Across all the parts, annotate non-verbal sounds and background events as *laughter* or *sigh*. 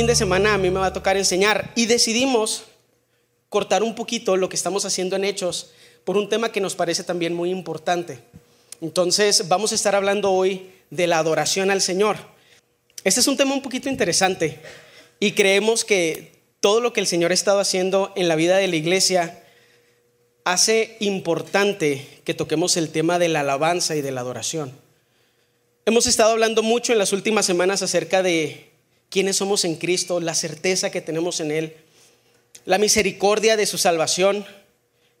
fin de semana a mí me va a tocar enseñar y decidimos cortar un poquito lo que estamos haciendo en Hechos por un tema que nos parece también muy importante. Entonces vamos a estar hablando hoy de la adoración al Señor. Este es un tema un poquito interesante y creemos que todo lo que el Señor ha estado haciendo en la vida de la iglesia hace importante que toquemos el tema de la alabanza y de la adoración. Hemos estado hablando mucho en las últimas semanas acerca de quiénes somos en Cristo, la certeza que tenemos en Él, la misericordia de su salvación.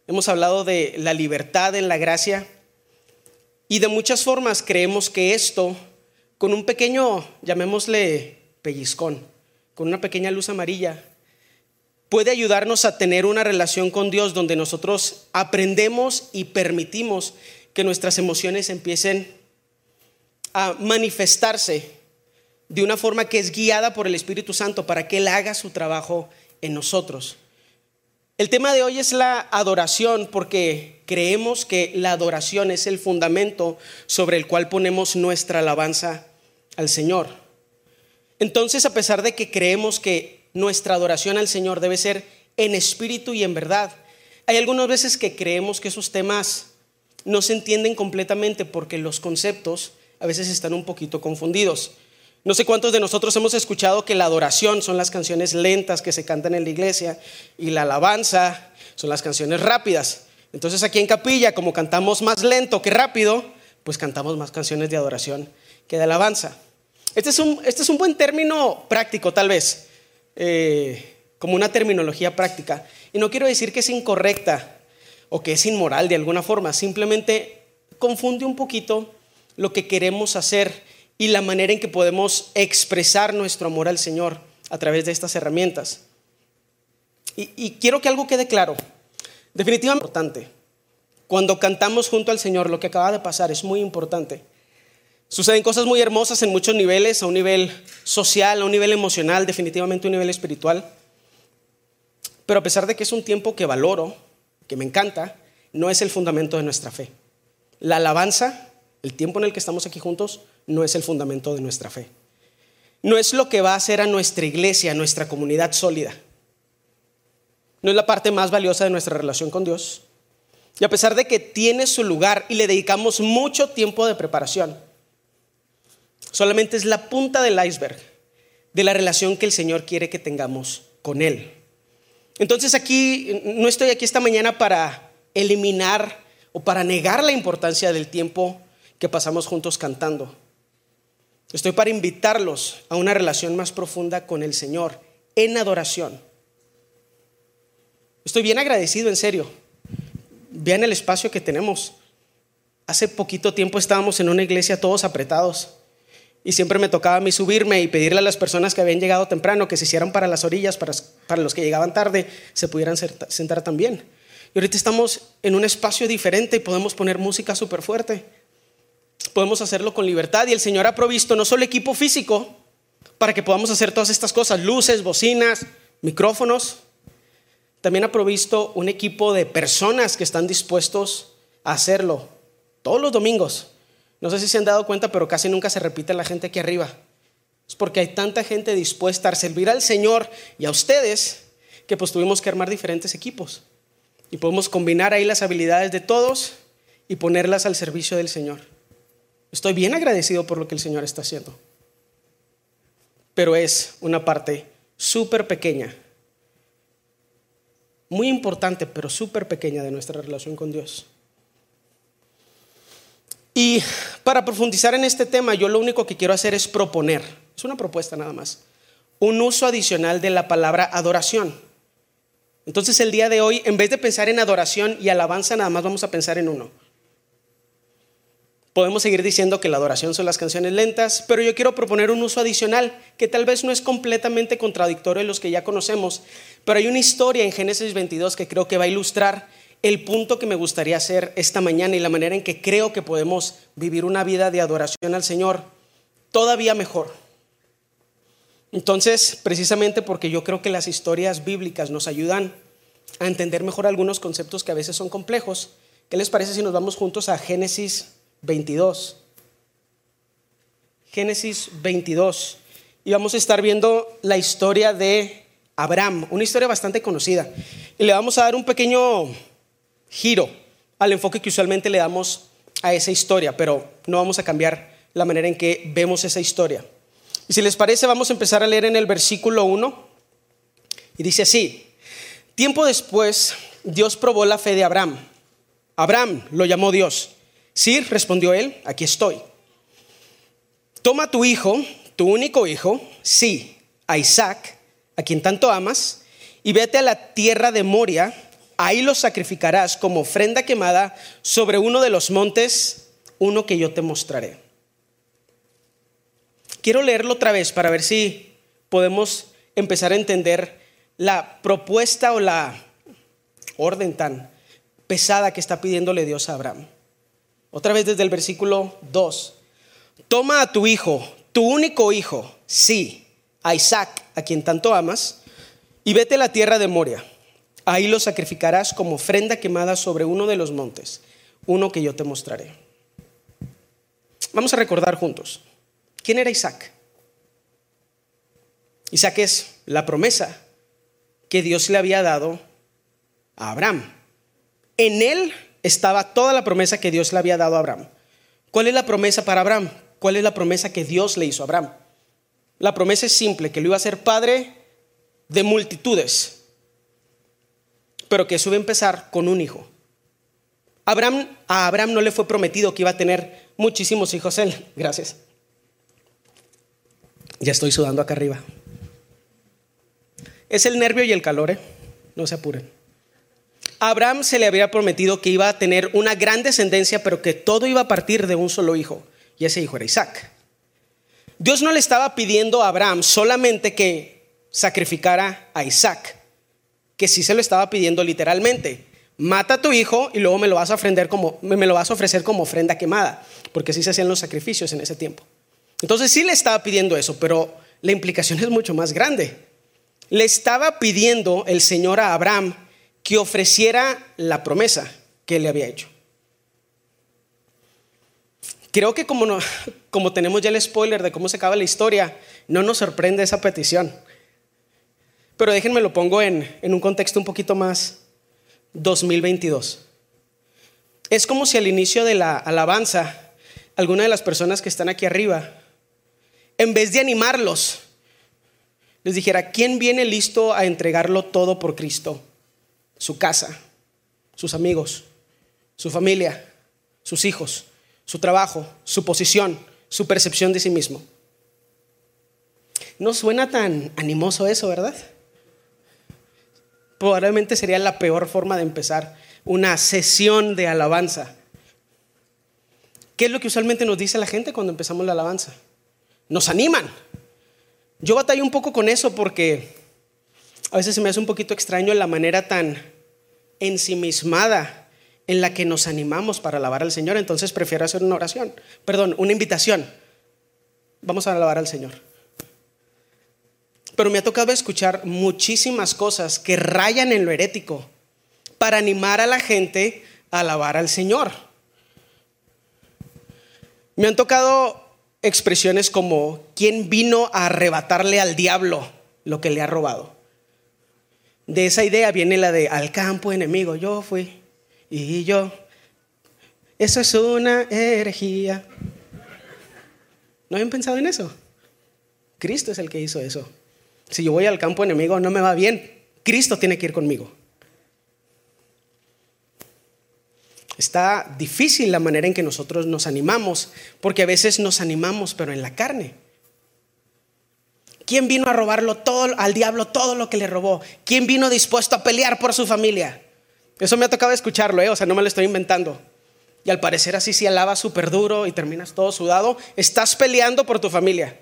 Hemos hablado de la libertad en la gracia y de muchas formas creemos que esto, con un pequeño, llamémosle pellizcón, con una pequeña luz amarilla, puede ayudarnos a tener una relación con Dios donde nosotros aprendemos y permitimos que nuestras emociones empiecen a manifestarse de una forma que es guiada por el Espíritu Santo para que Él haga su trabajo en nosotros. El tema de hoy es la adoración porque creemos que la adoración es el fundamento sobre el cual ponemos nuestra alabanza al Señor. Entonces, a pesar de que creemos que nuestra adoración al Señor debe ser en espíritu y en verdad, hay algunas veces que creemos que esos temas no se entienden completamente porque los conceptos a veces están un poquito confundidos. No sé cuántos de nosotros hemos escuchado que la adoración son las canciones lentas que se cantan en la iglesia y la alabanza son las canciones rápidas. Entonces aquí en capilla, como cantamos más lento que rápido, pues cantamos más canciones de adoración que de alabanza. Este es un, este es un buen término práctico tal vez, eh, como una terminología práctica. Y no quiero decir que es incorrecta o que es inmoral de alguna forma, simplemente confunde un poquito lo que queremos hacer y la manera en que podemos expresar nuestro amor al Señor a través de estas herramientas. Y, quiero que algo quede claro, definitivamente importante. Cuando cantamos junto al Señor, lo que acaba de pasar es muy importante. Suceden cosas muy hermosas en muchos niveles, a un nivel social, a un nivel emocional, definitivamente a un nivel espiritual. Pero a pesar de que es un tiempo que valoro, que me encanta, no es el fundamento de nuestra fe. La alabanza el tiempo en el que estamos aquí juntos no es el fundamento de nuestra fe. No es lo que va a hacer a nuestra iglesia, a nuestra comunidad sólida. No es la parte más valiosa de nuestra relación con Dios. Y a pesar de que tiene su lugar y le dedicamos mucho tiempo de preparación, solamente es la punta del iceberg de la relación que el Señor quiere que tengamos con Él. Entonces aquí, no estoy aquí esta mañana para eliminar o para negar la importancia del tiempo que pasamos juntos cantando. Estoy para invitarlos a una relación más profunda con el Señor en adoración. Estoy bien agradecido, en serio. Vean el espacio que tenemos. Hace poquito tiempo estábamos en una iglesia todos apretados y siempre me tocaba a mí subirme y pedirle a las personas que habían llegado temprano que se hicieran para las orillas, para, para los que llegaban tarde se pudieran sentar también. Y ahorita estamos en un espacio diferente y podemos poner música súper fuerte podemos hacerlo con libertad y el Señor ha provisto no solo equipo físico para que podamos hacer todas estas cosas, luces, bocinas, micrófonos, también ha provisto un equipo de personas que están dispuestos a hacerlo todos los domingos. No sé si se han dado cuenta, pero casi nunca se repite la gente aquí arriba. Es porque hay tanta gente dispuesta a servir al Señor y a ustedes que pues tuvimos que armar diferentes equipos. Y podemos combinar ahí las habilidades de todos y ponerlas al servicio del Señor. Estoy bien agradecido por lo que el Señor está haciendo. Pero es una parte súper pequeña, muy importante, pero súper pequeña de nuestra relación con Dios. Y para profundizar en este tema, yo lo único que quiero hacer es proponer, es una propuesta nada más, un uso adicional de la palabra adoración. Entonces el día de hoy, en vez de pensar en adoración y alabanza, nada más vamos a pensar en uno, Podemos seguir diciendo que la adoración son las canciones lentas, pero yo quiero proponer un uso adicional que tal vez no es completamente contradictorio de los que ya conocemos, pero hay una historia en Génesis 22 que creo que va a ilustrar el punto que me gustaría hacer esta mañana y la manera en que creo que podemos vivir una vida de adoración al Señor todavía mejor. Entonces, precisamente porque yo creo que las historias bíblicas nos ayudan a entender mejor algunos conceptos que a veces son complejos, ¿qué les parece si nos vamos juntos a Génesis 22. Génesis 22. y vamos a estar viendo la historia de Abraham, una historia bastante conocida. Y le vamos a dar un pequeño giro al enfoque que usualmente le damos a esa historia, pero no vamos a cambiar la manera en que vemos esa historia. Y si les parece, vamos a empezar a leer en el versículo 1. Y dice así, tiempo después Dios probó la fe de Abraham. Abraham lo llamó Dios. Sí, respondió él, aquí estoy. Toma tu hijo, tu único hijo, sí, a Isaac, a quien tanto amas, y vete a la tierra de Moria, ahí lo sacrificarás como ofrenda quemada sobre uno de los montes, uno que yo te mostraré. Quiero leerlo otra vez para ver si podemos empezar a entender la propuesta o la orden tan pesada que está pidiéndole Dios a Abraham. Otra vez desde el versículo 2. Toma a tu hijo, tu único hijo, sí, a Isaac, a quien tanto amas, y vete a la tierra de Moria. Ahí lo sacrificarás como ofrenda quemada sobre uno de los montes, uno que yo te mostraré. Vamos a recordar juntos. ¿Quién era Isaac? Isaac es la promesa que Dios le había dado a Abraham. En él estaba toda la promesa que Dios le había dado a Abraham. ¿Cuál es la promesa para Abraham? ¿Cuál es la promesa que Dios le hizo a Abraham? La promesa es simple, que lo iba a ser padre de multitudes, pero que eso iba a empezar con un hijo. Abraham, a Abraham no le fue prometido que iba a tener muchísimos hijos él. *laughs* Gracias. Ya estoy sudando acá arriba. Es el nervio y el calor, ¿eh? No se apuren. Abraham se le había prometido que iba a tener una gran descendencia, pero que todo iba a partir de un solo hijo, y ese hijo era Isaac. Dios no le estaba pidiendo a Abraham solamente que sacrificara a Isaac, que sí se lo estaba pidiendo literalmente. Mata a tu hijo y luego me lo vas a ofrecer como, me lo vas a ofrecer como ofrenda quemada, porque así se hacían los sacrificios en ese tiempo. Entonces sí le estaba pidiendo eso, pero la implicación es mucho más grande. Le estaba pidiendo el Señor a Abraham que ofreciera la promesa que le había hecho. Creo que como, como tenemos ya el spoiler de cómo se acaba la historia, no nos sorprende esa petición. Pero déjenme lo pongo en, en un contexto un poquito más 2022. Es como si al inicio de la alabanza, alguna de las personas que están aquí arriba en vez de animarlos, les dijera, ¿quién viene listo a entregarlo todo por Cristo? Su casa, sus amigos, su familia, sus hijos, su trabajo, su posición, su percepción de sí mismo. No suena tan animoso eso, ¿verdad? Probablemente sería la peor forma de empezar una sesión de alabanza. ¿Qué es lo que usualmente nos dice la gente cuando empezamos la alabanza? nos animan. Yo batallo un poco con eso porque a veces se me hace un poquito extraño la manera tan ensimismada en la que nos animamos para alabar al Señor, entonces prefiero hacer una oración, perdón, una invitación. Vamos a alabar al Señor. Pero me ha tocado escuchar muchísimas cosas que rayan en lo herético para animar a la gente a alabar al Señor. Me han tocado expresiones como, ¿quién vino a arrebatarle al diablo lo que le ha robado? De esa idea viene la de al campo enemigo, yo fui y yo. Eso es una herejía. ¿No habían pensado en eso? Cristo es el que hizo eso. Si yo voy al campo enemigo no me va bien, Cristo tiene que ir conmigo. Está difícil la manera en que nosotros nos animamos, porque a veces nos animamos, pero en la carne. ¿Quién vino a robarlo todo, al diablo todo lo que le robó? ¿Quién vino dispuesto a pelear por su familia? Eso me ha tocado escucharlo, ¿eh? o sea, no me lo estoy inventando. Y al parecer así si alaba súper duro y terminas todo sudado, estás peleando por tu familia.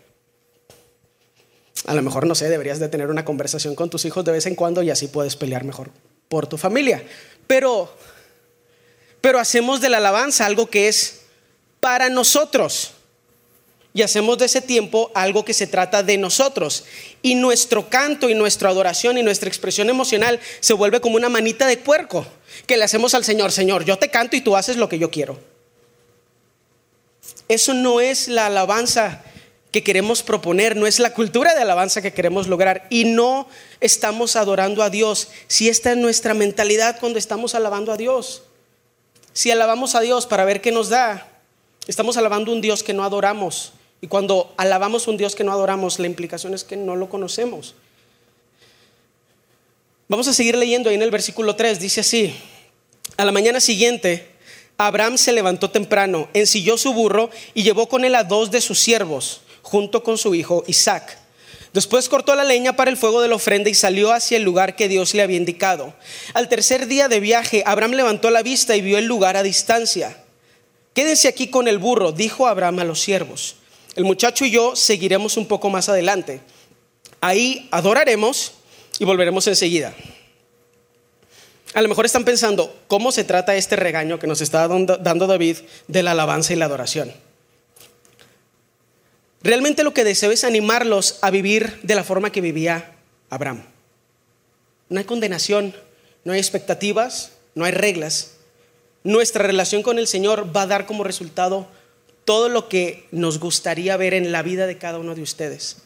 A lo mejor, no sé, deberías de tener una conversación con tus hijos de vez en cuando y así puedes pelear mejor por tu familia. Pero pero hacemos de la alabanza algo que es para nosotros. Y hacemos de ese tiempo algo que se trata de nosotros. Y nuestro canto y nuestra adoración y nuestra expresión emocional se vuelve como una manita de puerco que le hacemos al Señor. Señor, yo te canto y tú haces lo que yo quiero. Eso no es la alabanza que queremos proponer, no es la cultura de alabanza que queremos lograr y no estamos adorando a Dios. Si esta es nuestra mentalidad cuando estamos alabando a Dios. Si alabamos a Dios para ver qué nos da, estamos alabando un Dios que no adoramos. Y cuando alabamos un Dios que no adoramos, la implicación es que no lo conocemos. Vamos a seguir leyendo ahí en el versículo 3, dice así, a la mañana siguiente, Abraham se levantó temprano, ensilló su burro y llevó con él a dos de sus siervos junto con su hijo Isaac. Después cortó la leña para el fuego de la ofrenda y salió hacia el lugar que Dios le había indicado. Al tercer día de viaje, Abraham levantó la vista y vio el lugar a distancia. Quédense aquí con el burro, dijo Abraham a los siervos. El muchacho y yo seguiremos un poco más adelante. Ahí adoraremos y volveremos enseguida. A lo mejor están pensando, ¿cómo se trata este regaño que nos está dando David de la alabanza y la adoración? Realmente lo que deseo es animarlos a vivir de la forma que vivía Abraham. No hay condenación, no hay expectativas, no hay reglas. Nuestra relación con el Señor va a dar como resultado todo lo que nos gustaría ver en la vida de cada uno de ustedes.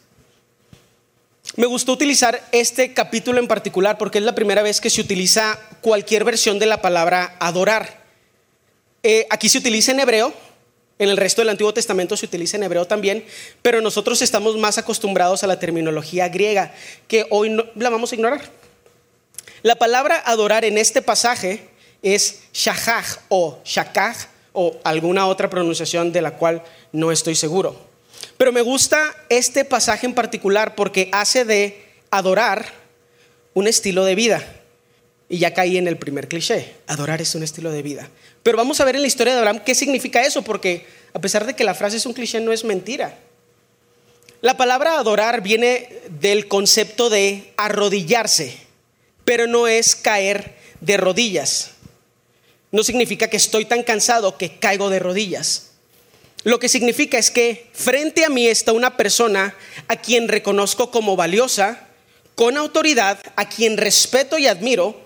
Me gustó utilizar este capítulo en particular porque es la primera vez que se utiliza cualquier versión de la palabra adorar. Eh, aquí se utiliza en hebreo, en el resto del Antiguo Testamento se utiliza en hebreo también, pero nosotros estamos más acostumbrados a la terminología griega, que hoy no, la vamos a ignorar. La palabra adorar en este pasaje es shahaj o shakaj o alguna otra pronunciación de la cual no estoy seguro. Pero me gusta este pasaje en particular porque hace de adorar un estilo de vida. Y ya caí en el primer cliché, adorar es un estilo de vida. Pero vamos a ver en la historia de Abraham qué significa eso, porque a pesar de que la frase es un cliché, no es mentira. La palabra adorar viene del concepto de arrodillarse, pero no es caer de rodillas. No significa que estoy tan cansado que caigo de rodillas. Lo que significa es que frente a mí está una persona a quien reconozco como valiosa, con autoridad, a quien respeto y admiro,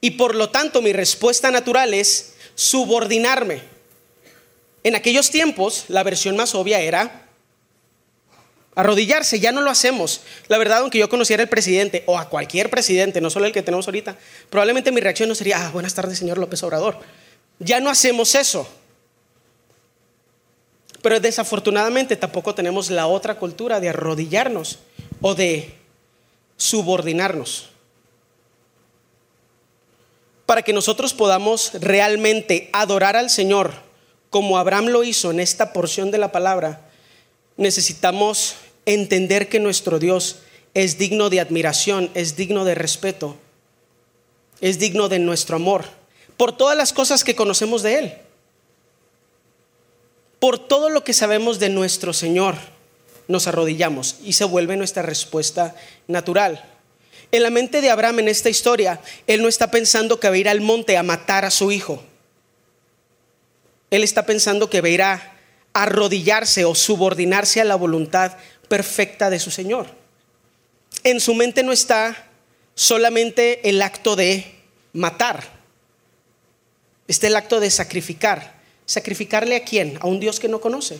y por lo tanto mi respuesta natural es subordinarme. En aquellos tiempos la versión más obvia era arrodillarse, ya no lo hacemos. La verdad, aunque yo conociera al presidente o a cualquier presidente, no solo el que tenemos ahorita, probablemente mi reacción no sería, ah, buenas tardes, señor López Obrador. Ya no hacemos eso. Pero desafortunadamente tampoco tenemos la otra cultura de arrodillarnos o de subordinarnos para que nosotros podamos realmente adorar al Señor como Abraham lo hizo en esta porción de la palabra, necesitamos entender que nuestro Dios es digno de admiración, es digno de respeto, es digno de nuestro amor, por todas las cosas que conocemos de Él, por todo lo que sabemos de nuestro Señor, nos arrodillamos y se vuelve nuestra respuesta natural. En la mente de Abraham en esta historia, él no está pensando que va a ir al monte a matar a su hijo. Él está pensando que va a ir a arrodillarse o subordinarse a la voluntad perfecta de su Señor. En su mente no está solamente el acto de matar, está el acto de sacrificar. ¿Sacrificarle a quién? A un Dios que no conoce,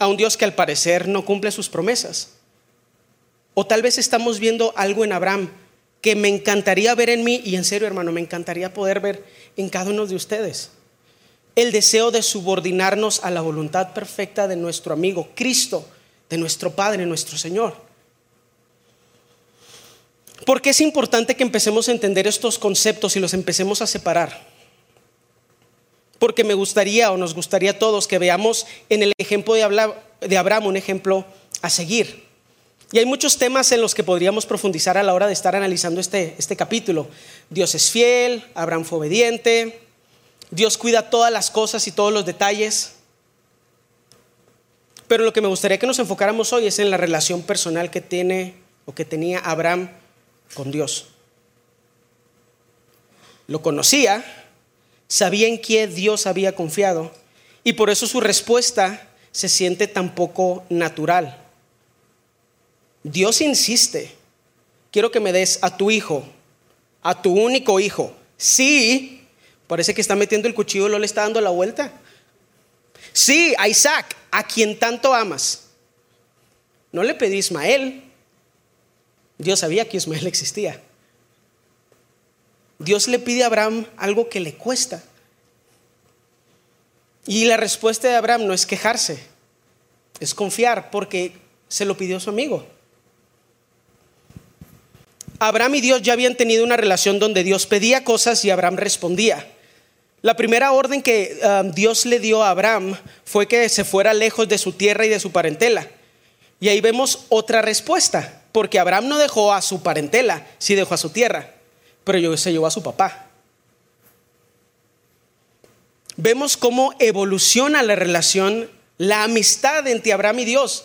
a un Dios que al parecer no cumple sus promesas o tal vez estamos viendo algo en Abraham que me encantaría ver en mí y en serio hermano, me encantaría poder ver en cada uno de ustedes. El deseo de subordinarnos a la voluntad perfecta de nuestro amigo Cristo, de nuestro Padre, nuestro Señor. Porque es importante que empecemos a entender estos conceptos y los empecemos a separar? Porque me gustaría o nos gustaría a todos que veamos en el ejemplo de Abraham un ejemplo a seguir. Y hay muchos temas en los que podríamos profundizar a la hora de estar analizando este, este capítulo. Dios es fiel, Abraham fue obediente, Dios cuida todas las cosas y todos los detalles. Pero lo que me gustaría que nos enfocáramos hoy es en la relación personal que tiene o que tenía Abraham con Dios. Lo conocía, sabía en qué Dios había confiado y por eso su respuesta se siente tan poco natural. Dios insiste, quiero que me des a tu hijo, a tu único hijo. Sí, parece que está metiendo el cuchillo y no le está dando la vuelta. Sí, a Isaac, a quien tanto amas. No le pedí a Ismael. Dios sabía que Ismael existía. Dios le pide a Abraham algo que le cuesta. Y la respuesta de Abraham no es quejarse, es confiar porque se lo pidió su amigo. Abraham y Dios ya habían tenido una relación donde Dios pedía cosas y Abraham respondía. La primera orden que um, Dios le dio a Abraham fue que se fuera lejos de su tierra y de su parentela. Y ahí vemos otra respuesta, porque Abraham no dejó a su parentela, sí dejó a su tierra, pero se llevó a su papá. Vemos cómo evoluciona la relación, la amistad entre Abraham y Dios.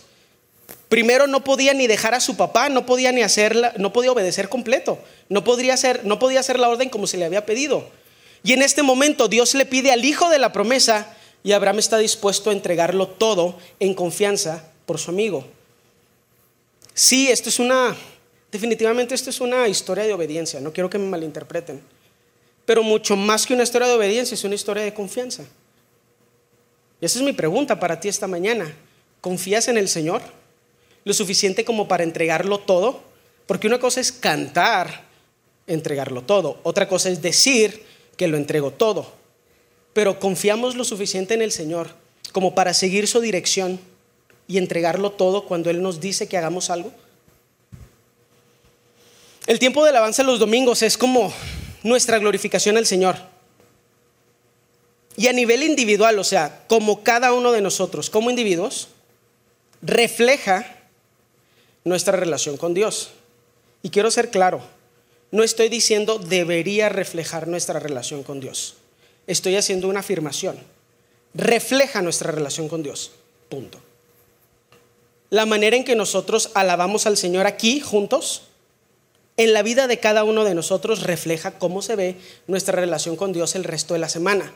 Primero no podía ni dejar a su papá, no podía ni hacerla, no podía obedecer completo, no hacer, no podía hacer la orden como se le había pedido. Y en este momento Dios le pide al hijo de la promesa y Abraham está dispuesto a entregarlo todo en confianza por su amigo. Sí, esto es una, definitivamente esto es una historia de obediencia, no quiero que me malinterpreten, pero mucho más que una historia de obediencia es una historia de confianza. Y esa es mi pregunta para ti esta mañana. ¿Confías en el Señor? lo suficiente como para entregarlo todo, porque una cosa es cantar, entregarlo todo, otra cosa es decir que lo entrego todo, pero confiamos lo suficiente en el Señor como para seguir su dirección y entregarlo todo cuando Él nos dice que hagamos algo. El tiempo de alabanza los domingos es como nuestra glorificación al Señor. Y a nivel individual, o sea, como cada uno de nosotros, como individuos, refleja nuestra relación con Dios. Y quiero ser claro, no estoy diciendo debería reflejar nuestra relación con Dios. Estoy haciendo una afirmación. Refleja nuestra relación con Dios. Punto. La manera en que nosotros alabamos al Señor aquí juntos, en la vida de cada uno de nosotros refleja cómo se ve nuestra relación con Dios el resto de la semana.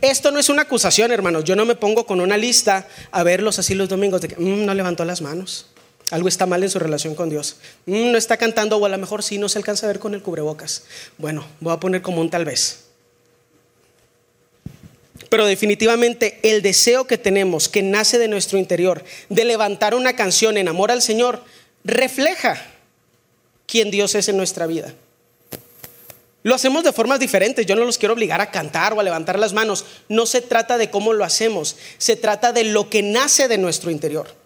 Esto no es una acusación, hermanos. Yo no me pongo con una lista a verlos así los domingos de que mm, no levantó las manos. Algo está mal en su relación con Dios. Mm, no está cantando o a lo mejor sí no se alcanza a ver con el cubrebocas. Bueno, voy a poner como un tal vez. Pero definitivamente el deseo que tenemos, que nace de nuestro interior, de levantar una canción en amor al Señor, refleja quién Dios es en nuestra vida. Lo hacemos de formas diferentes. Yo no los quiero obligar a cantar o a levantar las manos. No se trata de cómo lo hacemos. Se trata de lo que nace de nuestro interior.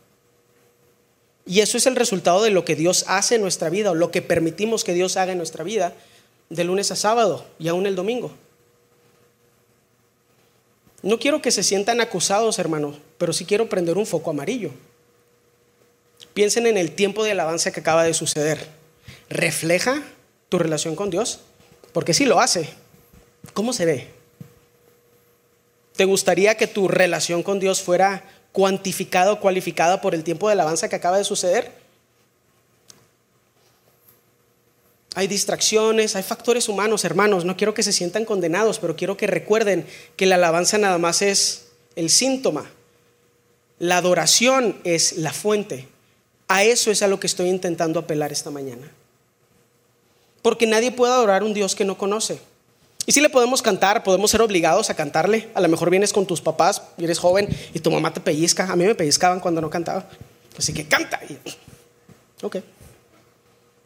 Y eso es el resultado de lo que Dios hace en nuestra vida o lo que permitimos que Dios haga en nuestra vida de lunes a sábado y aún el domingo. No quiero que se sientan acusados, hermanos, pero sí quiero prender un foco amarillo. Piensen en el tiempo de alabanza que acaba de suceder. ¿Refleja tu relación con Dios? Porque si lo hace. ¿Cómo se ve? ¿Te gustaría que tu relación con Dios fuera cuantificada o cualificada por el tiempo de alabanza que acaba de suceder. Hay distracciones, hay factores humanos, hermanos. No quiero que se sientan condenados, pero quiero que recuerden que la alabanza nada más es el síntoma. La adoración es la fuente. A eso es a lo que estoy intentando apelar esta mañana. Porque nadie puede adorar a un Dios que no conoce. Y si le podemos cantar, podemos ser obligados a cantarle. A lo mejor vienes con tus papás y eres joven y tu mamá te pellizca. A mí me pellizcaban cuando no cantaba. Así que canta. Ok.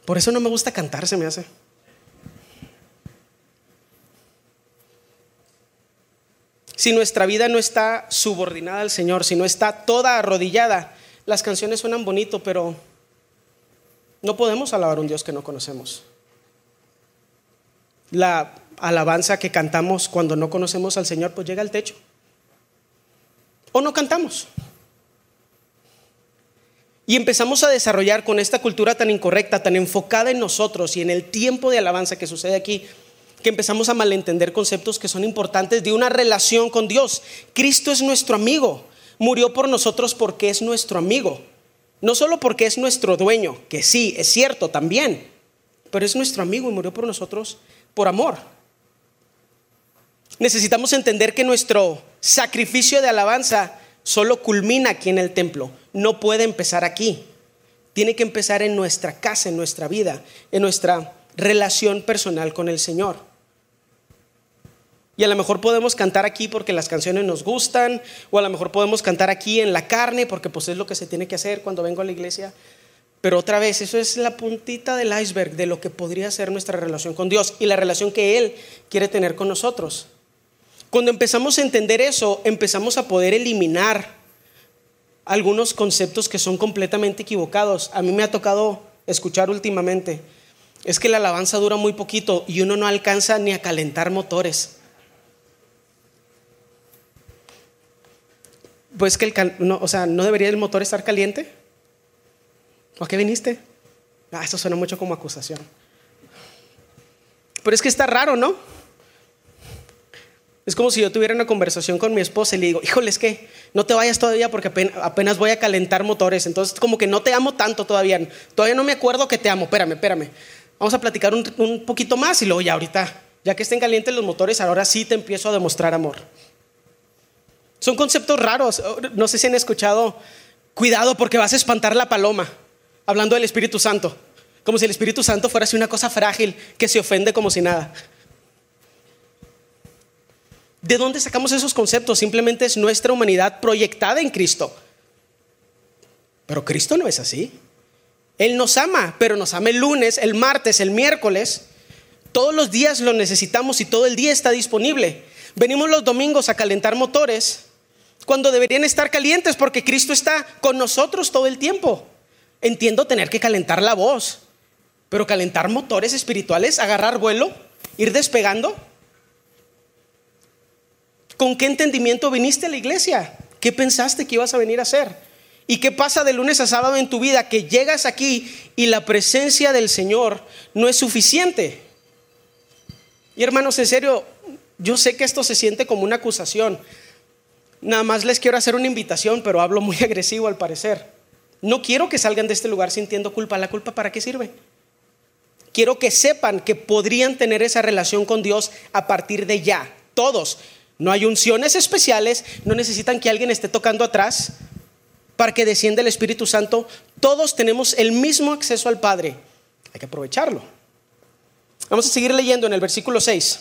Por eso no me gusta cantar, se me hace. Si nuestra vida no está subordinada al Señor, si no está toda arrodillada, las canciones suenan bonito, pero no podemos alabar a un Dios que no conocemos. La alabanza que cantamos cuando no conocemos al Señor, pues llega al techo. O no cantamos. Y empezamos a desarrollar con esta cultura tan incorrecta, tan enfocada en nosotros y en el tiempo de alabanza que sucede aquí, que empezamos a malentender conceptos que son importantes de una relación con Dios. Cristo es nuestro amigo, murió por nosotros porque es nuestro amigo, no solo porque es nuestro dueño, que sí, es cierto también, pero es nuestro amigo y murió por nosotros por amor necesitamos entender que nuestro sacrificio de alabanza solo culmina aquí en el templo, no puede empezar aquí. Tiene que empezar en nuestra casa, en nuestra vida, en nuestra relación personal con el Señor. Y a lo mejor podemos cantar aquí porque las canciones nos gustan, o a lo mejor podemos cantar aquí en la carne porque pues es lo que se tiene que hacer cuando vengo a la iglesia. Pero otra vez, eso es la puntita del iceberg de lo que podría ser nuestra relación con Dios y la relación que Él quiere tener con nosotros. Cuando empezamos a entender eso, empezamos a poder eliminar algunos conceptos que son completamente equivocados. A mí me ha tocado escuchar últimamente, es que la alabanza dura muy poquito y uno no alcanza ni a calentar motores. Pues que el, no, o sea, ¿no debería el motor estar caliente? ¿A qué viniste? Ah, eso suena mucho como acusación. Pero es que está raro, ¿no? Es como si yo tuviera una conversación con mi esposa y le digo, híjole, es que no te vayas todavía porque apenas voy a calentar motores. Entonces, como que no te amo tanto todavía. Todavía no me acuerdo que te amo. Espérame, espérame. Vamos a platicar un, un poquito más y luego ya ahorita, ya que estén calientes los motores, ahora sí te empiezo a demostrar amor. Son conceptos raros. No sé si han escuchado, cuidado porque vas a espantar la paloma hablando del Espíritu Santo, como si el Espíritu Santo fuera así una cosa frágil que se ofende como si nada. ¿De dónde sacamos esos conceptos? Simplemente es nuestra humanidad proyectada en Cristo. Pero Cristo no es así. Él nos ama, pero nos ama el lunes, el martes, el miércoles. Todos los días lo necesitamos y todo el día está disponible. Venimos los domingos a calentar motores cuando deberían estar calientes porque Cristo está con nosotros todo el tiempo. Entiendo tener que calentar la voz, pero calentar motores espirituales, agarrar vuelo, ir despegando. ¿Con qué entendimiento viniste a la iglesia? ¿Qué pensaste que ibas a venir a hacer? ¿Y qué pasa de lunes a sábado en tu vida? Que llegas aquí y la presencia del Señor no es suficiente. Y hermanos, en serio, yo sé que esto se siente como una acusación. Nada más les quiero hacer una invitación, pero hablo muy *laughs* agresivo al parecer. No quiero que salgan de este lugar sintiendo culpa. ¿La culpa para qué sirve? Quiero que sepan que podrían tener esa relación con Dios a partir de ya. Todos. No hay unciones especiales, no necesitan que alguien esté tocando atrás para que descienda el Espíritu Santo. Todos tenemos el mismo acceso al Padre. Hay que aprovecharlo. Vamos a seguir leyendo en el versículo 6.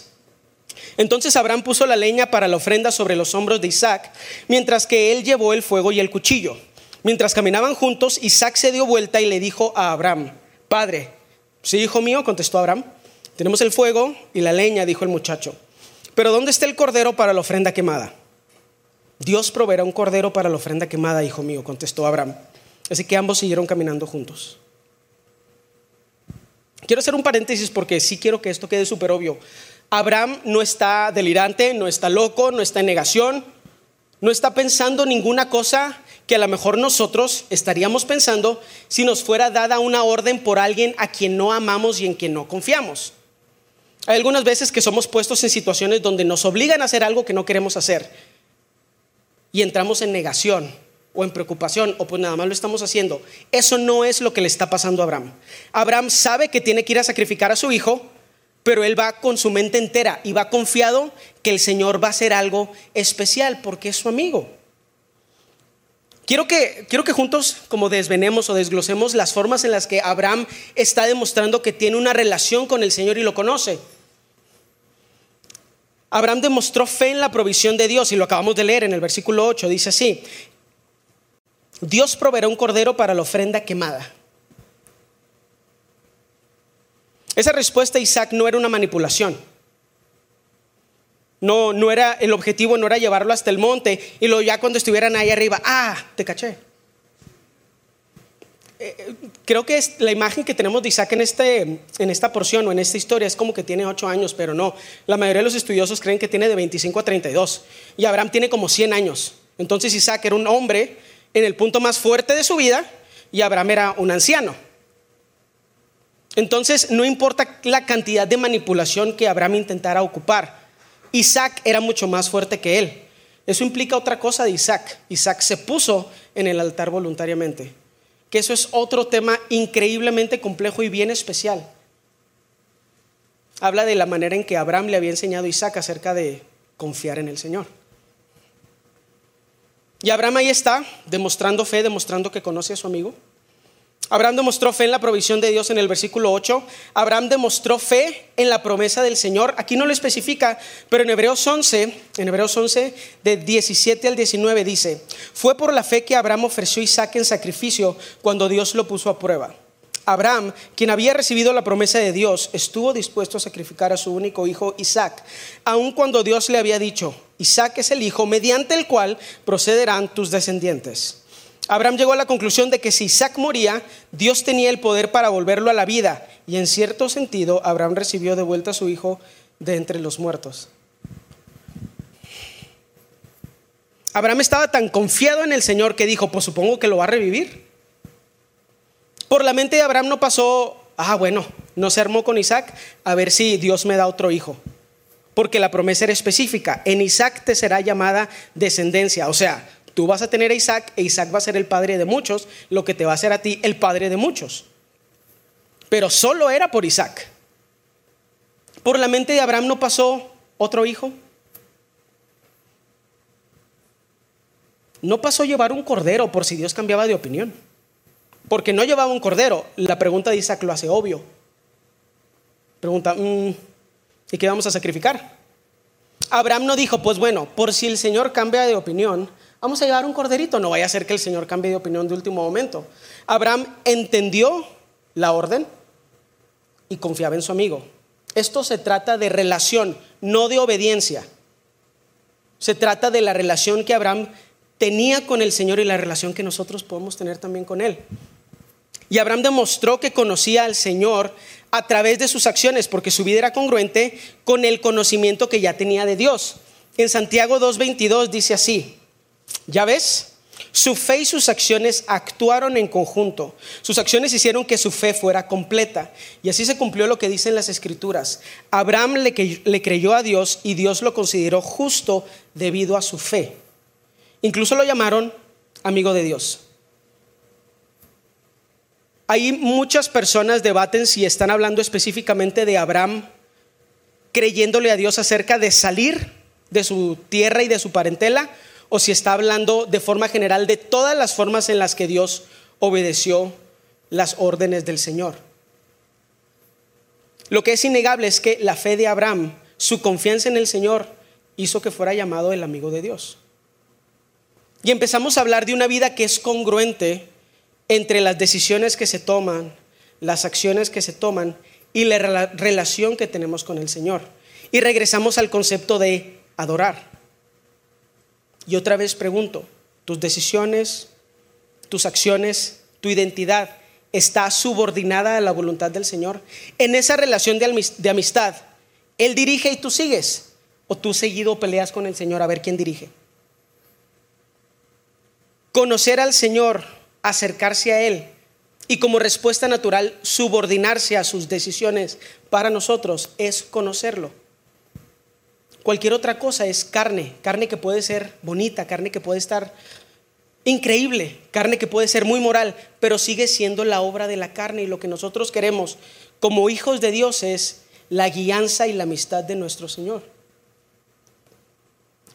Entonces Abraham puso la leña para la ofrenda sobre los hombros de Isaac, mientras que él llevó el fuego y el cuchillo. Mientras caminaban juntos, Isaac se dio vuelta y le dijo a Abraham, Padre, sí, hijo mío, contestó Abraham, tenemos el fuego y la leña, dijo el muchacho, pero ¿dónde está el cordero para la ofrenda quemada? Dios proveerá un cordero para la ofrenda quemada, hijo mío, contestó Abraham. Así que ambos siguieron caminando juntos. Quiero hacer un paréntesis porque sí quiero que esto quede súper obvio. Abraham no está delirante, no está loco, no está en negación, no está pensando ninguna cosa que a lo mejor nosotros estaríamos pensando si nos fuera dada una orden por alguien a quien no amamos y en quien no confiamos. Hay algunas veces que somos puestos en situaciones donde nos obligan a hacer algo que no queremos hacer y entramos en negación o en preocupación o pues nada más lo estamos haciendo. Eso no es lo que le está pasando a Abraham. Abraham sabe que tiene que ir a sacrificar a su hijo, pero él va con su mente entera y va confiado que el Señor va a hacer algo especial porque es su amigo. Quiero que, quiero que juntos como desvenemos o desglosemos las formas en las que Abraham está demostrando que tiene una relación con el Señor y lo conoce. Abraham demostró fe en la provisión de Dios y lo acabamos de leer en el versículo 8. Dice así, Dios proveerá un cordero para la ofrenda quemada. Esa respuesta Isaac no era una manipulación. No, no era, el objetivo no era llevarlo hasta el monte y luego ya cuando estuvieran ahí arriba, ah, te caché. Creo que es la imagen que tenemos de Isaac en, este, en esta porción o en esta historia es como que tiene 8 años, pero no. La mayoría de los estudiosos creen que tiene de 25 a 32 y Abraham tiene como 100 años. Entonces Isaac era un hombre en el punto más fuerte de su vida y Abraham era un anciano. Entonces no importa la cantidad de manipulación que Abraham intentara ocupar, Isaac era mucho más fuerte que él. Eso implica otra cosa de Isaac. Isaac se puso en el altar voluntariamente. Que eso es otro tema increíblemente complejo y bien especial. Habla de la manera en que Abraham le había enseñado a Isaac acerca de confiar en el Señor. Y Abraham ahí está, demostrando fe, demostrando que conoce a su amigo. Abraham demostró fe en la provisión de Dios en el versículo 8. Abraham demostró fe en la promesa del Señor. Aquí no lo especifica, pero en Hebreos 11, en Hebreos 11 de 17 al 19 dice, fue por la fe que Abraham ofreció Isaac en sacrificio cuando Dios lo puso a prueba. Abraham, quien había recibido la promesa de Dios, estuvo dispuesto a sacrificar a su único hijo Isaac, aun cuando Dios le había dicho, Isaac es el hijo mediante el cual procederán tus descendientes. Abraham llegó a la conclusión de que si Isaac moría, Dios tenía el poder para volverlo a la vida. Y en cierto sentido, Abraham recibió de vuelta a su hijo de entre los muertos. Abraham estaba tan confiado en el Señor que dijo, pues supongo que lo va a revivir. Por la mente de Abraham no pasó, ah, bueno, no se armó con Isaac, a ver si Dios me da otro hijo. Porque la promesa era específica, en Isaac te será llamada descendencia. O sea, Tú vas a tener a Isaac e Isaac va a ser el padre de muchos, lo que te va a hacer a ti el padre de muchos. Pero solo era por Isaac. Por la mente de Abraham no pasó otro hijo. No pasó llevar un cordero por si Dios cambiaba de opinión. Porque no llevaba un cordero. La pregunta de Isaac lo hace obvio. Pregunta, mm, ¿y qué vamos a sacrificar? Abraham no dijo, pues bueno, por si el Señor cambia de opinión, vamos a llevar un corderito, no vaya a ser que el Señor cambie de opinión de último momento. Abraham entendió la orden y confiaba en su amigo. Esto se trata de relación, no de obediencia. Se trata de la relación que Abraham tenía con el Señor y la relación que nosotros podemos tener también con Él. Y Abraham demostró que conocía al Señor a través de sus acciones, porque su vida era congruente con el conocimiento que ya tenía de Dios. En Santiago 2.22 dice así, ¿Ya ves? Su fe y sus acciones actuaron en conjunto. Sus acciones hicieron que su fe fuera completa. Y así se cumplió lo que dicen las escrituras. Abraham le, creyó a Dios y Dios lo consideró justo debido a su fe. Incluso lo llamaron amigo de Dios. Hay muchas personas debaten si están hablando específicamente de Abraham creyéndole a Dios acerca de salir de su tierra y de su parentela o si está hablando de forma general de todas las formas en las que Dios obedeció las órdenes del Señor. Lo que es innegable es que la fe de Abraham, su confianza en el Señor, hizo que fuera llamado el amigo de Dios. Y empezamos a hablar de una vida que es congruente entre las decisiones que se toman, las acciones que se toman y la relación que tenemos con el Señor. Y regresamos al concepto de adorar. Y otra vez pregunto, ¿tus decisiones, tus acciones, tu identidad está subordinada a la voluntad del Señor? En esa relación de amistad, Él dirige y tú sigues. ¿O tú seguido peleas con el Señor a ver quién dirige? Conocer al Señor, acercarse a Él y como respuesta natural subordinarse a sus decisiones para nosotros es conocerlo. Cualquier otra cosa es carne, carne que puede ser bonita, carne que puede estar increíble, carne que puede ser muy moral, pero sigue siendo la obra de la carne y lo que nosotros queremos como hijos de Dios es la guianza y la amistad de nuestro Señor.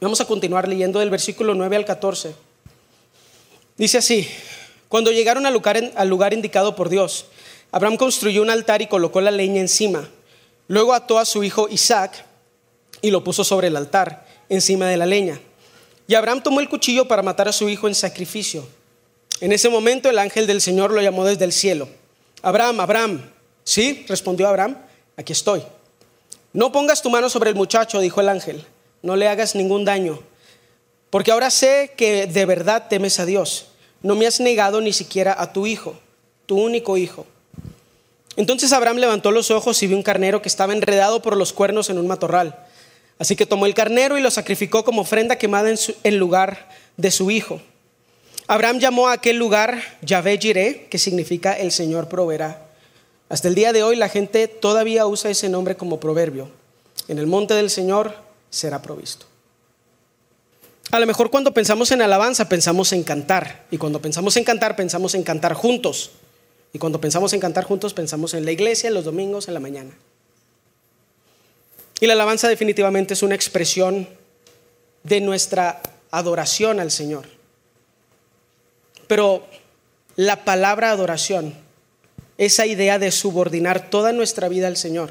Vamos a continuar leyendo del versículo 9 al 14. Dice así, cuando llegaron al lugar, al lugar indicado por Dios, Abraham construyó un altar y colocó la leña encima. Luego ató a su hijo Isaac y lo puso sobre el altar, encima de la leña. Y Abraham tomó el cuchillo para matar a su hijo en sacrificio. En ese momento el ángel del Señor lo llamó desde el cielo. Abraham, Abraham. Sí, respondió Abraham, aquí estoy. No pongas tu mano sobre el muchacho, dijo el ángel. No le hagas ningún daño. Porque ahora sé que de verdad temes a Dios. No me has negado ni siquiera a tu hijo, tu único hijo. Entonces Abraham levantó los ojos y vio un carnero que estaba enredado por los cuernos en un matorral. Así que tomó el carnero y lo sacrificó como ofrenda quemada en, lugar de su hijo. Abraham llamó a aquel lugar Yahvé Jireh, que significa el Señor proveerá. Hasta el día de hoy la gente todavía usa ese nombre como proverbio. En el monte del Señor será provisto. A lo mejor cuando pensamos en alabanza pensamos en cantar. Y cuando pensamos en cantar pensamos en cantar juntos. Y cuando pensamos en cantar juntos pensamos en la iglesia, los domingos, en la mañana. Y la alabanza definitivamente es una expresión de nuestra adoración al Señor. Pero la palabra adoración esa idea de subordinar toda nuestra vida al Señor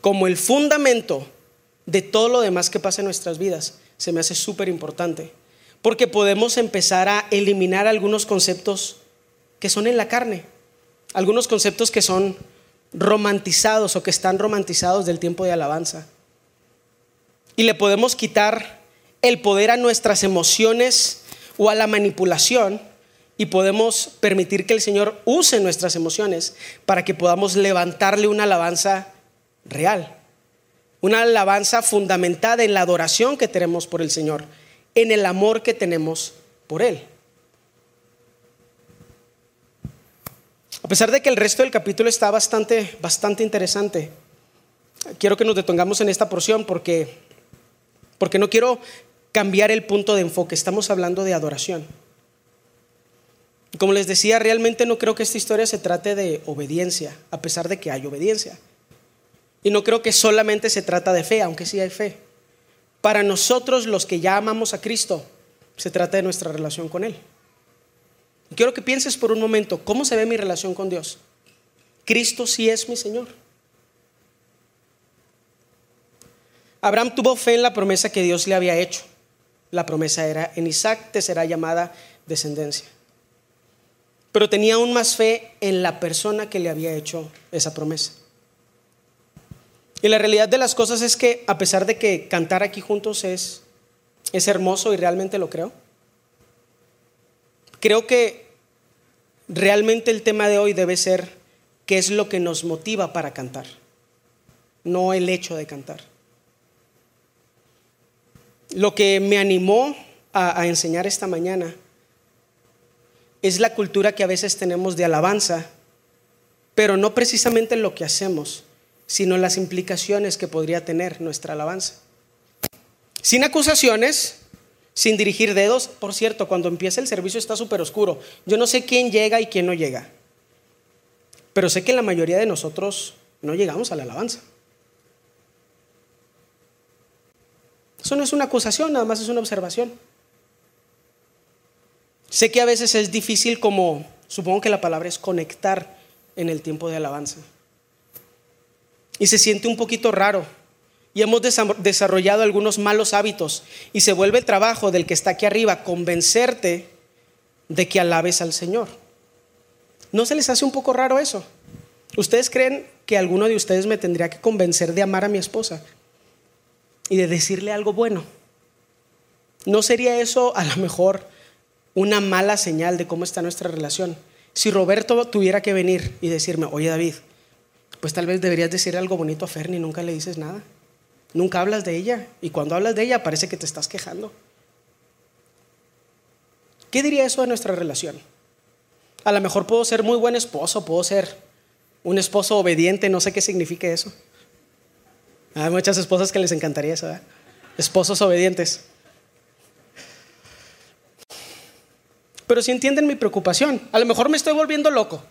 como el fundamento de todo lo demás que pasa en nuestras vidas se me hace súper importante. Porque podemos empezar a eliminar algunos conceptos que son en la carne, algunos conceptos que son romantizados o que están romantizados del tiempo de alabanza. Y le podemos quitar el poder a nuestras emociones o a la manipulación y podemos permitir que el Señor use nuestras emociones para que podamos levantarle una alabanza real. Una alabanza fundamentada en la adoración que tenemos por el Señor, en el amor que tenemos por Él. A pesar de que el resto del capítulo está bastante, bastante interesante, quiero que nos detengamos en esta porción porque, porque no quiero cambiar el punto de enfoque. Estamos hablando de adoración. Como les decía, realmente no creo que esta historia se trate de obediencia, a pesar de que hay obediencia. Y no creo que solamente se trata de fe, aunque sí hay fe. Para nosotros los que ya amamos a Cristo, se trata de nuestra relación con Él. Quiero que pienses por un momento, ¿cómo se ve mi relación con Dios? Cristo sí es mi Señor. Abraham tuvo fe en la promesa que Dios le había hecho. La promesa era, en Isaac te será llamada descendencia. Pero tenía aún más fe en la persona que le había hecho esa promesa. Y la realidad de las cosas es que a pesar de que cantar aquí juntos es, es hermoso y realmente lo creo, creo que realmente el tema de hoy debe ser qué es lo que nos motiva para cantar, no el hecho de cantar. Lo que me animó a, enseñar esta mañana es la cultura que a veces tenemos de alabanza, pero no precisamente lo que hacemos, sino las implicaciones que podría tener nuestra alabanza. Sin acusaciones, sin dirigir dedos. Por cierto, cuando empieza el servicio está súper oscuro. Yo no sé quién llega y quién no llega. Pero sé que la mayoría de nosotros no llegamos a la alabanza. Eso no es una acusación, nada más es una observación. Sé que a veces es difícil como, supongo que la palabra es conectar en el tiempo de alabanza y se siente un poquito raro. Y hemos desarrollado algunos malos hábitos y se vuelve el trabajo del que está aquí arriba convencerte de que alabes al Señor. ¿No se les hace un poco raro eso? ¿Ustedes creen que alguno de ustedes me tendría que convencer de amar a mi esposa y de decirle algo bueno? ¿No sería eso a lo mejor una mala señal de cómo está nuestra relación? Si Roberto tuviera que venir y decirme, oye David, pues tal vez deberías decir algo bonito a Fernie y nunca le dices nada. Nunca hablas de ella. Y cuando hablas de ella parece que te estás quejando. ¿Qué diría eso de nuestra relación? A lo mejor puedo ser muy buen esposo, puedo ser un esposo obediente, no sé qué significa eso. Hay muchas esposas que les encantaría eso, esposos obedientes. Pero si entienden mi preocupación, a lo mejor me estoy volviendo loco.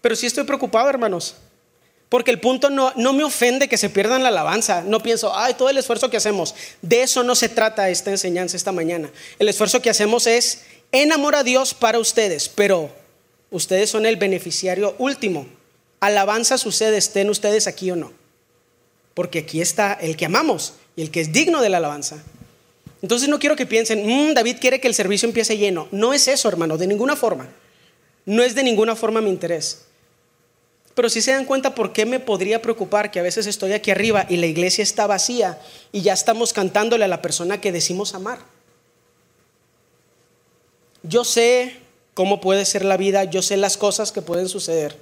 Pero sí estoy preocupado, hermanos. Porque el punto no, no me ofende que se pierdan la alabanza. No pienso, ay, todo el esfuerzo que hacemos. De eso no se trata esta enseñanza esta mañana. El esfuerzo que hacemos es enamor a Dios para ustedes, pero ustedes son el beneficiario último. Alabanza sucede, estén ustedes aquí o no. Porque aquí está el que amamos y el que es digno de la alabanza. Entonces no quiero que piensen, mm, David quiere que el servicio empiece lleno. No es eso, hermano, de ninguna forma. No es de ninguna forma mi interés. Pero si se dan cuenta por qué me podría preocupar que a veces estoy aquí arriba y la iglesia está vacía y ya estamos cantándole a la persona que decimos amar. Yo sé cómo puede ser la vida, yo sé las cosas que pueden suceder.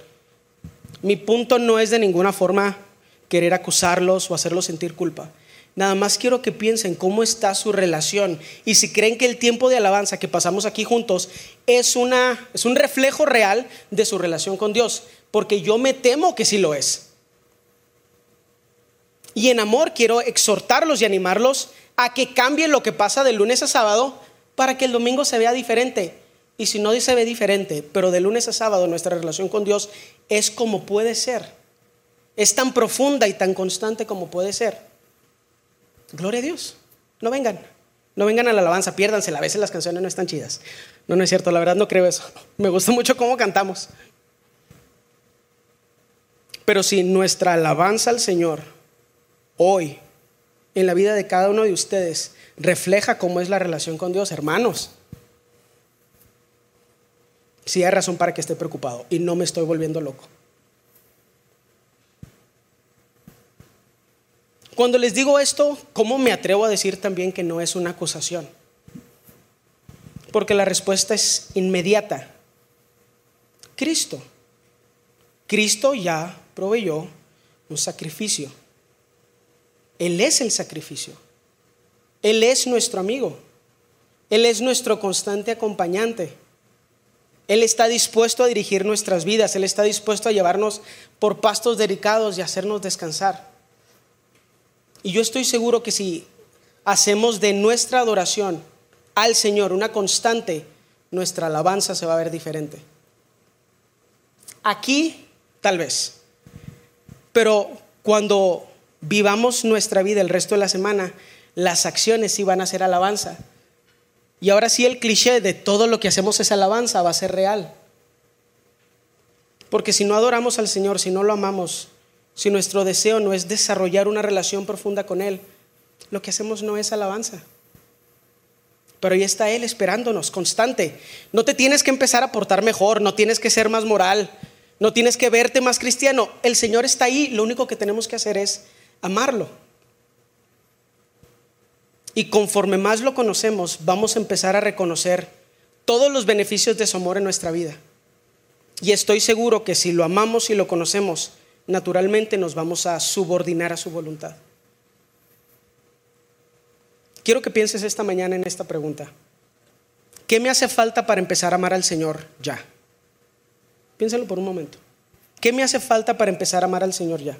Mi punto no es de ninguna forma querer acusarlos o hacerlos sentir culpa. Nada más quiero que piensen cómo está su relación y si creen que el tiempo de alabanza que pasamos aquí juntos es, una, es un reflejo real de su relación con Dios porque yo me temo que sí lo es. Y en amor quiero exhortarlos y animarlos a que cambien lo que pasa de lunes a sábado para que el domingo se vea diferente. Y si no se ve diferente, pero de lunes a sábado nuestra relación con Dios es como puede ser. Es tan profunda y tan constante como puede ser. Gloria a Dios. No vengan. No vengan a la alabanza, piérdansela. A veces las canciones no están chidas. No, no es cierto, la verdad no creo eso. *laughs* Me gusta mucho cómo cantamos. Pero si nuestra alabanza al Señor hoy, en la vida de cada uno de ustedes, refleja cómo es la relación con Dios, hermanos, si hay razón para que esté preocupado y no me estoy volviendo loco. Cuando les digo esto, ¿cómo me atrevo a decir también que no es una acusación? Porque la respuesta es inmediata. Cristo. Cristo ya proveyó un sacrificio. Él es el sacrificio. Él es nuestro amigo. Él es nuestro constante acompañante. Él está dispuesto a dirigir nuestras vidas. Él está dispuesto a llevarnos por pastos delicados y hacernos descansar. Y yo estoy seguro que si hacemos de nuestra adoración al Señor una constante, nuestra alabanza se va a ver diferente. Aquí, tal vez. Pero cuando vivamos nuestra vida el resto de la semana, las acciones sí van a ser alabanza. Y ahora sí el cliché de todo lo que hacemos es alabanza va a ser real. Porque si no adoramos al Señor, si no lo amamos, si nuestro deseo no es desarrollar una relación profunda con Él, lo que hacemos no es alabanza. Pero ahí está Él esperándonos, constante. No te tienes que empezar a portar mejor, no tienes que ser más moral, no tienes que verte más cristiano. El Señor está ahí. Lo único que tenemos que hacer es amarlo. Y conforme más lo conocemos, vamos a empezar a reconocer todos los beneficios de su amor en nuestra vida. Y estoy seguro que si lo amamos y lo conocemos, naturalmente nos vamos a subordinar a su voluntad. Quiero que pienses esta mañana en esta pregunta. ¿Qué me hace falta para empezar a amar al Señor ya? Piénsalo por un momento. ¿Qué me hace falta para empezar a amar al Señor ya?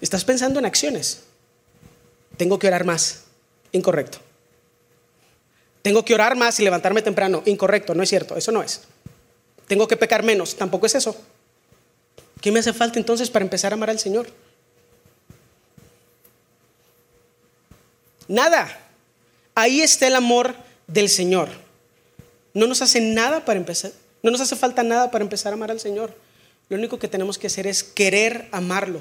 Estás pensando en acciones. Tengo que orar más. Incorrecto. Tengo que orar más y levantarme temprano. Incorrecto, no es cierto, eso no es. Tengo que pecar menos, tampoco es eso. ¿Qué me hace falta entonces para empezar a amar al Señor? Nada. Ahí está el amor del Señor. No nos hace nada para empezar, no nos hace falta nada para empezar a amar al Señor. Lo único que tenemos que hacer es querer amarlo.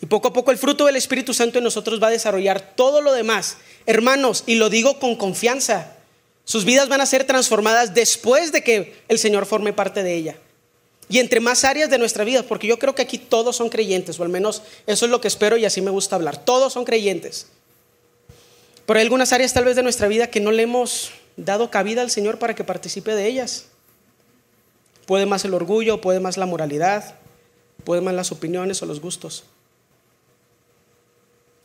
Y poco a poco el fruto del Espíritu Santo en nosotros va a desarrollar todo lo demás. Hermanos, y lo digo con confianza, sus vidas van a ser transformadas después de que el Señor forme parte de ella. Y entre más áreas de nuestra vida, porque yo creo que aquí todos son creyentes, o al menos eso es lo que espero y así me gusta hablar. Todos son creyentes. Pero hay algunas áreas tal vez de nuestra vida que no le hemos dado cabida al Señor para que participe de ellas. Puede más el orgullo, puede más la moralidad, puede más las opiniones o los gustos.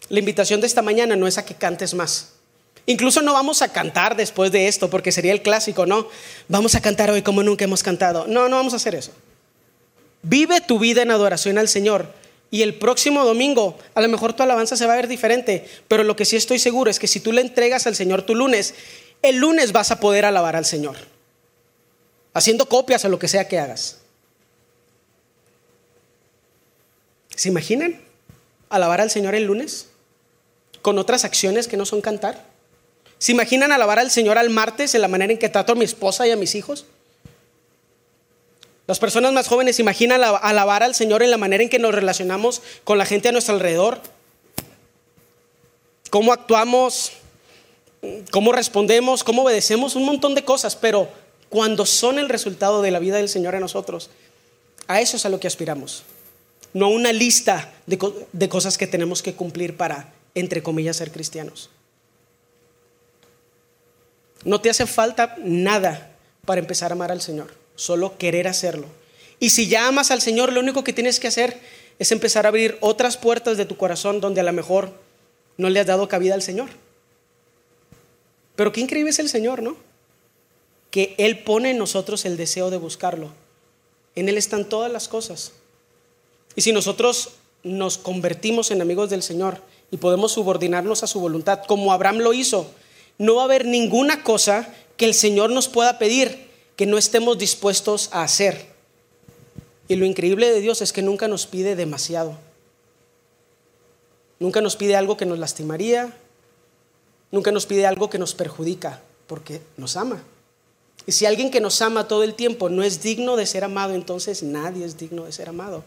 La invitación de esta mañana no es a que cantes más. Incluso no vamos a cantar después de esto, porque sería el clásico, ¿no? Vamos a cantar hoy como nunca hemos cantado. No, no vamos a hacer eso. Vive tu vida en adoración al Señor. Y el próximo domingo, a lo mejor tu alabanza se va a ver diferente, pero lo que sí estoy seguro es que si tú le entregas al Señor tu lunes el lunes vas a poder alabar al Señor, haciendo copias a lo que sea que hagas. ¿Se imaginan alabar al Señor el lunes con otras acciones que no son cantar? ¿Se imaginan alabar al Señor al martes en la manera en que trato a mi esposa y a mis hijos? Las personas más jóvenes se imaginan alabar al Señor en la manera en que nos relacionamos con la gente a nuestro alrededor. ¿Cómo actuamos cómo respondemos, cómo obedecemos, un montón de cosas, pero cuando son el resultado de la vida del Señor en nosotros, a eso es a lo que aspiramos. No a una lista de, de cosas que tenemos que cumplir para, entre comillas, ser cristianos. No te hace falta nada para empezar a amar al Señor, solo querer hacerlo. Y si ya amas al Señor, lo único que tienes que hacer es empezar a abrir otras puertas de tu corazón donde a lo mejor no le has dado cabida al Señor. Pero qué increíble es el Señor, ¿no? Que Él pone en nosotros el deseo de buscarlo. En Él están todas las cosas. Y si nosotros nos convertimos en amigos del Señor y podemos subordinarnos a su voluntad, como Abraham lo hizo, no va a haber ninguna cosa que el Señor nos pueda pedir que no estemos dispuestos a hacer. Y lo increíble de Dios es que nunca nos pide demasiado. Nunca nos pide algo que nos lastimaría. Nunca nos pide algo que nos perjudica, porque nos ama. Y si alguien que nos ama todo el tiempo no es digno de ser amado, entonces nadie es digno de ser amado.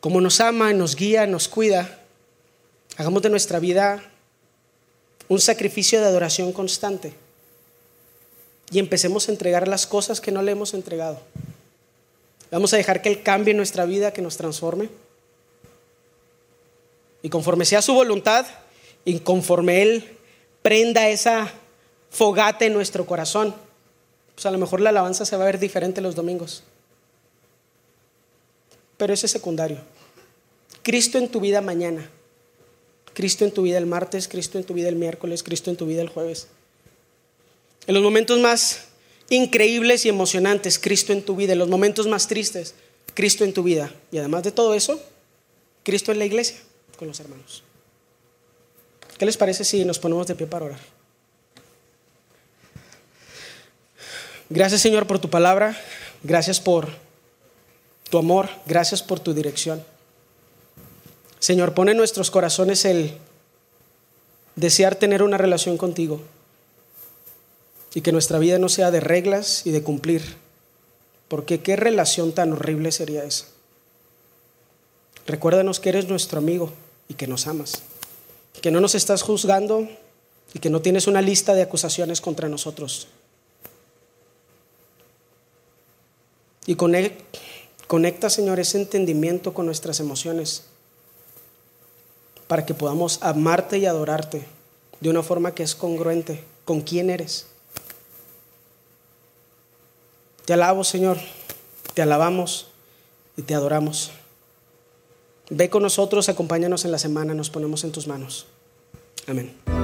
Como nos ama, nos guía, nos cuida, hagamos de nuestra vida un sacrificio de adoración constante y empecemos a entregar las cosas que no le hemos entregado. Vamos a dejar que Él cambie nuestra vida, que nos transforme. Y conforme sea su voluntad y conforme Él prenda esa fogata en nuestro corazón, pues a lo mejor la alabanza se va a ver diferente los domingos. Pero ese es secundario. Cristo en tu vida mañana, Cristo en tu vida el martes, Cristo en tu vida el miércoles, Cristo en tu vida el jueves. En los momentos más increíbles y emocionantes, Cristo en tu vida. En los momentos más tristes, Cristo en tu vida. Y además de todo eso, Cristo en la iglesia, con los hermanos. ¿Qué les parece si nos ponemos de pie para orar? Gracias Señor por tu palabra, gracias por tu amor, gracias por tu dirección. Señor, pone en nuestros corazones el desear tener una relación contigo y que nuestra vida no sea de reglas y de cumplir, porque qué relación tan horrible sería esa. Recuérdanos que eres nuestro amigo y que nos amas, que no nos estás juzgando y que no tienes una lista de acusaciones contra nosotros. Y conecta, Señor, ese entendimiento con nuestras emociones para que podamos amarte y adorarte de una forma que es congruente con quién eres. Te alabo, Señor, te alabamos y te adoramos. Ve con nosotros, acompáñanos en la semana, nos ponemos en tus manos. Amén.